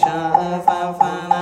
Sợ phao.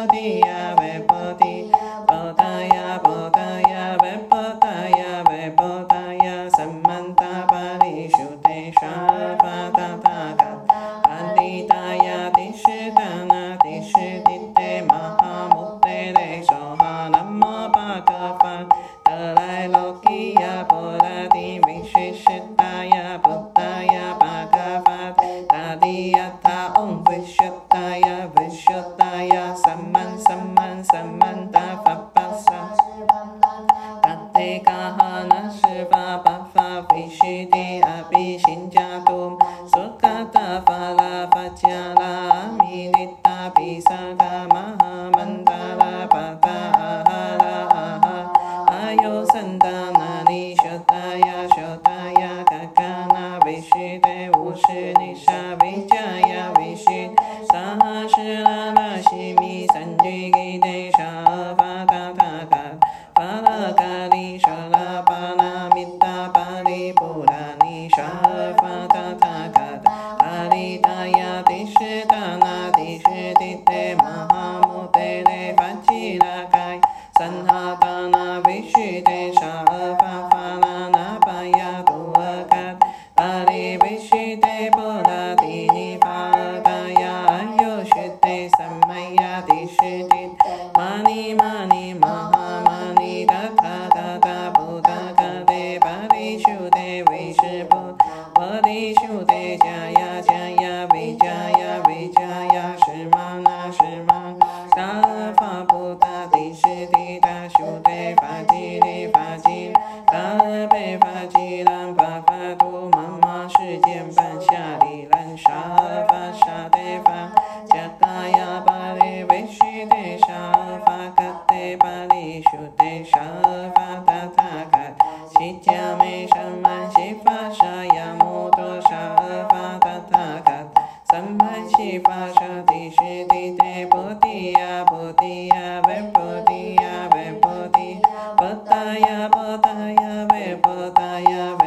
The Maria. ी पाश्चि पतया पोतया वे पोतिया वे पोति पतया पतया वे पतया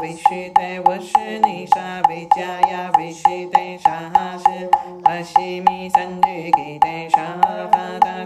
विषिते वर्षनिषा विद्याया विषिते शाहाश पश्चिमी तञ्जिगीते सादा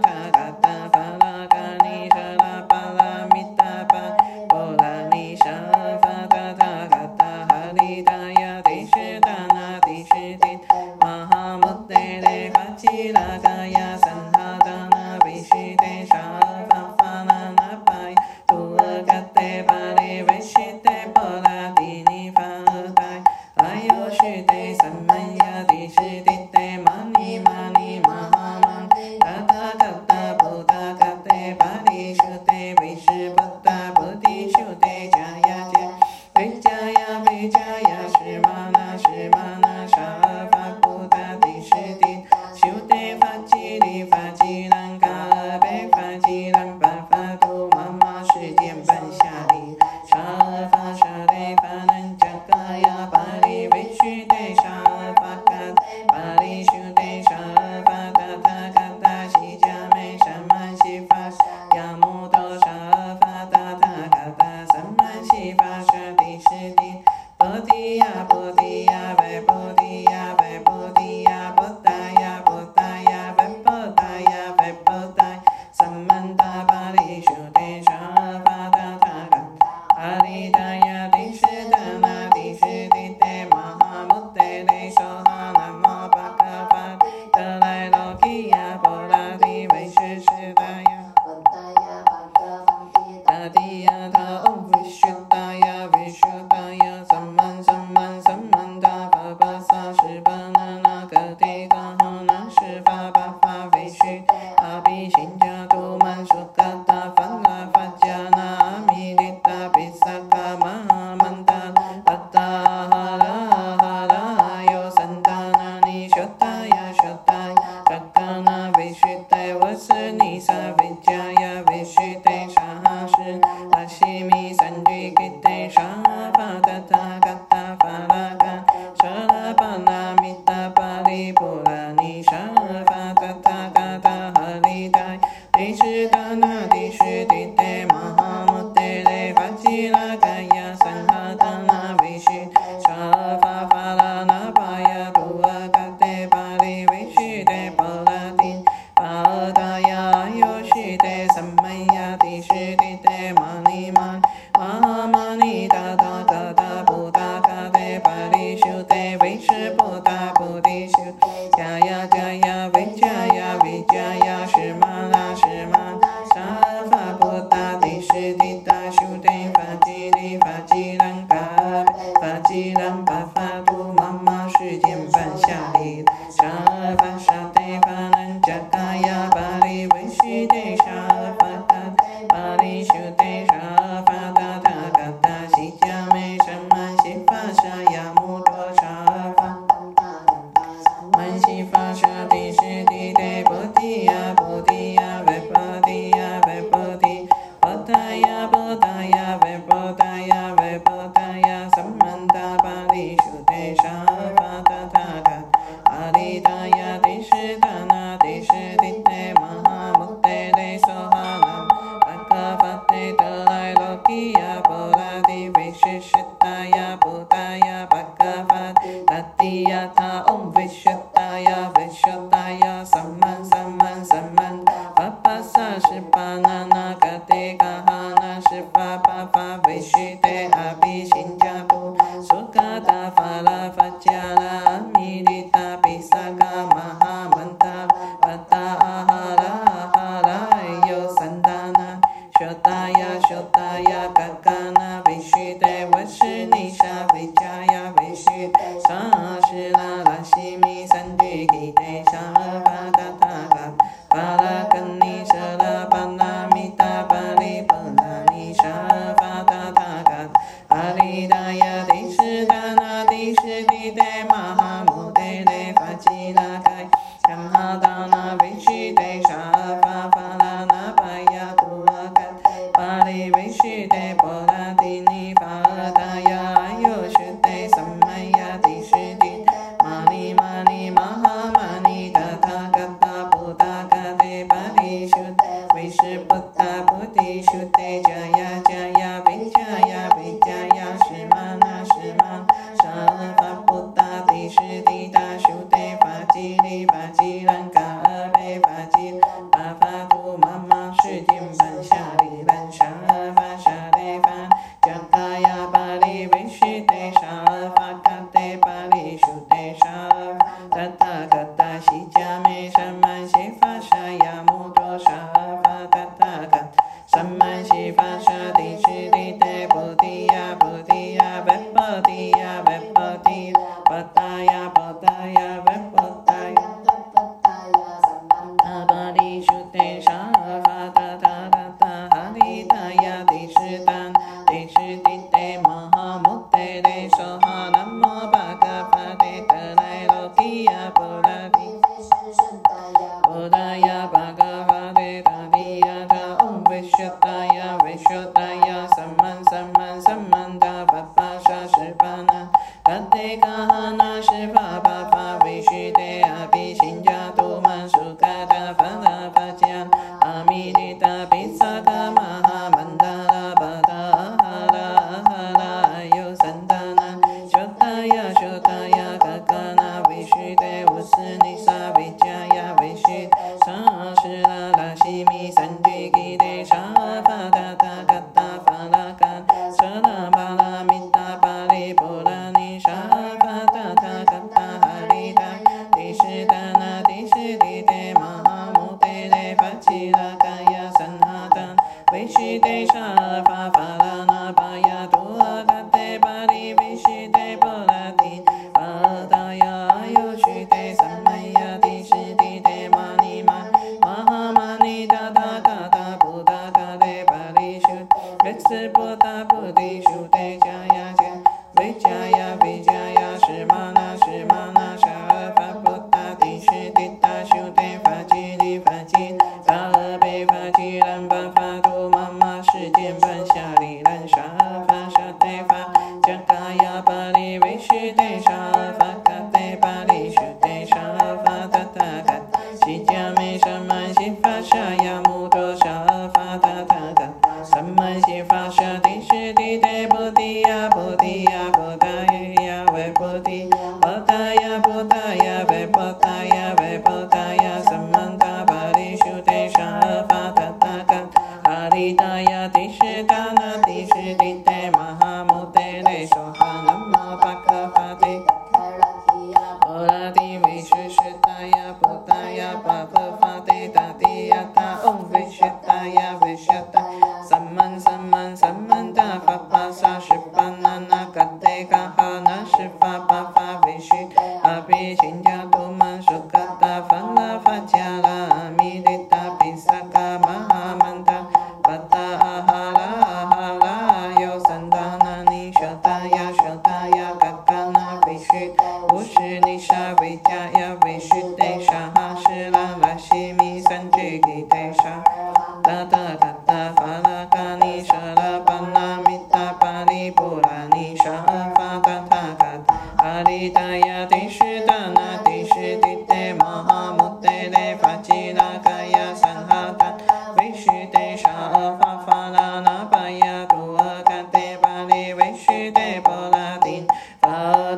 Haritaya Tishitana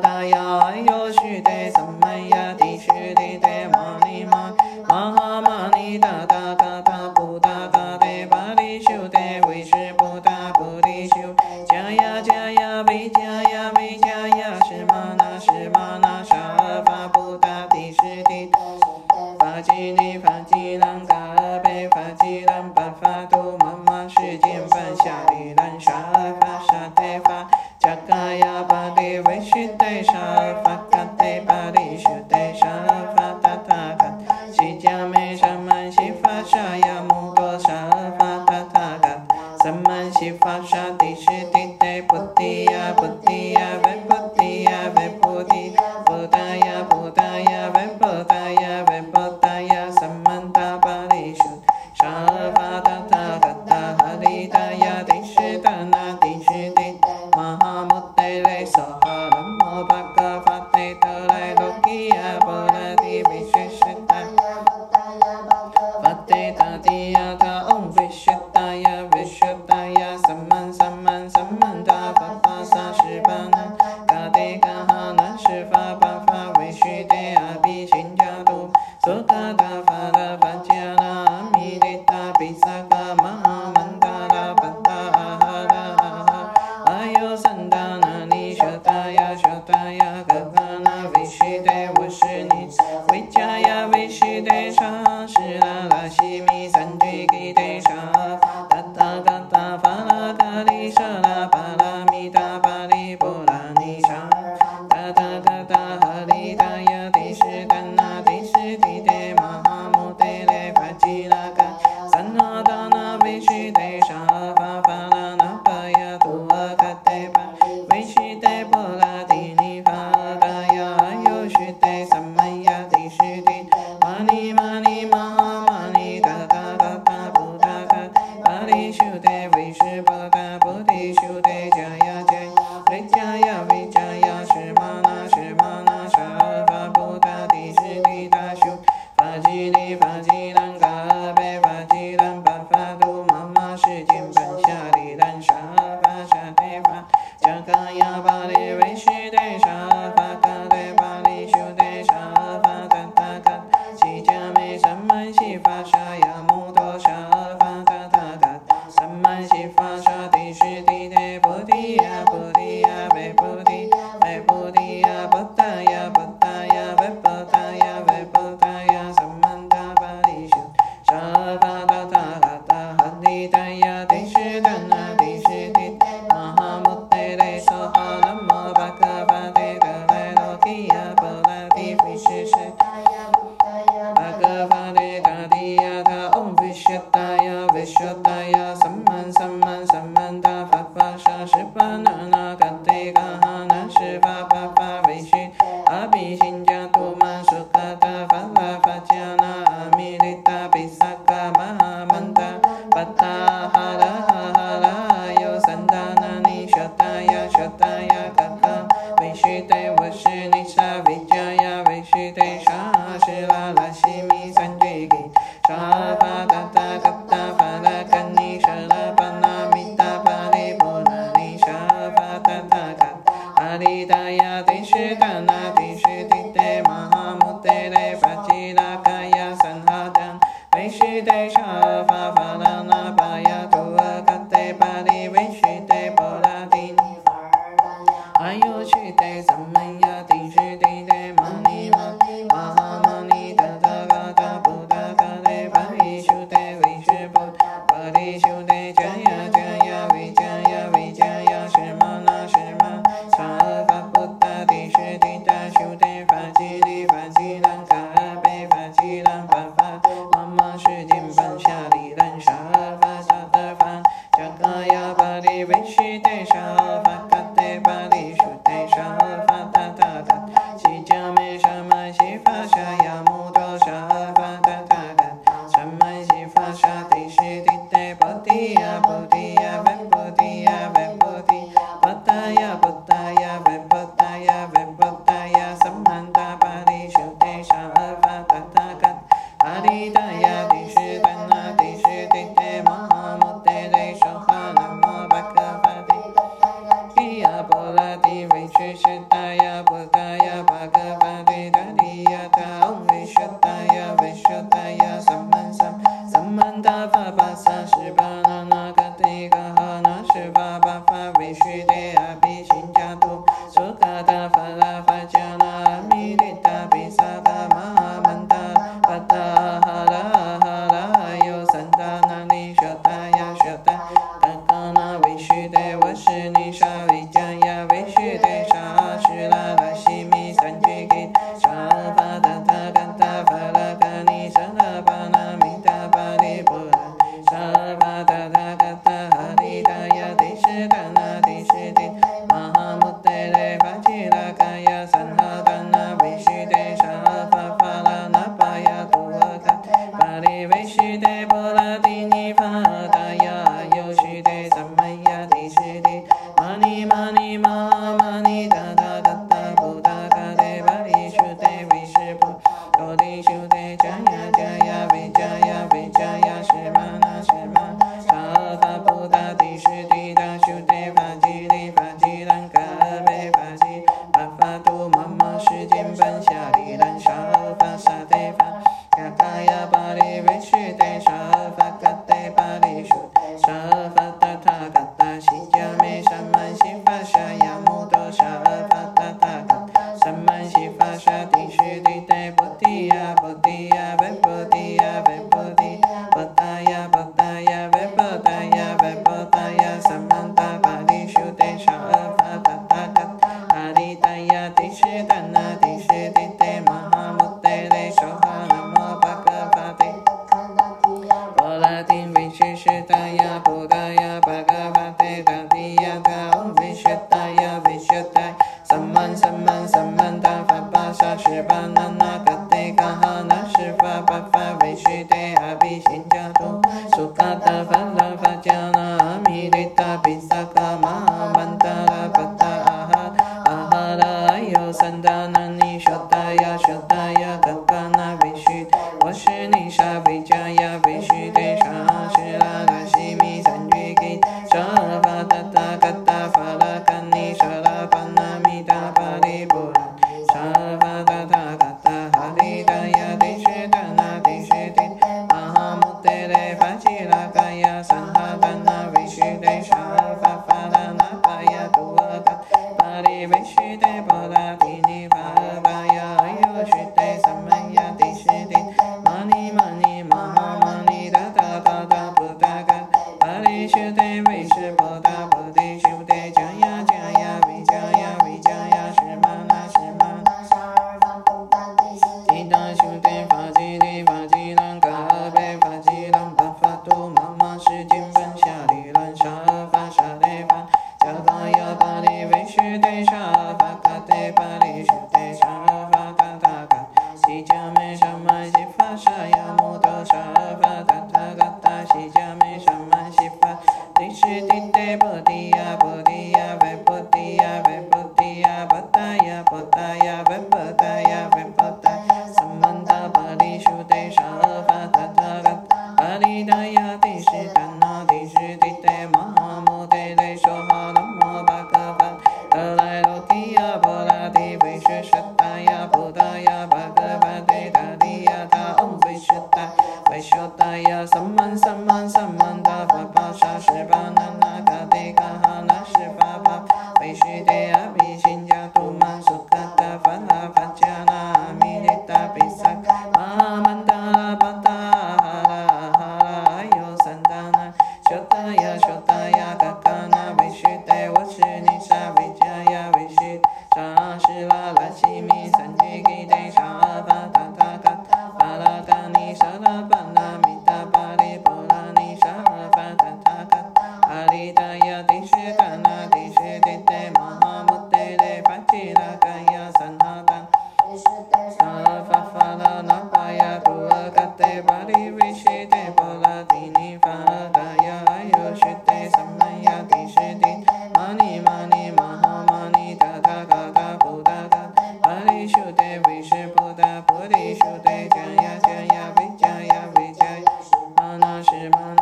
哎呀，哎呀。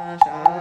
啊啥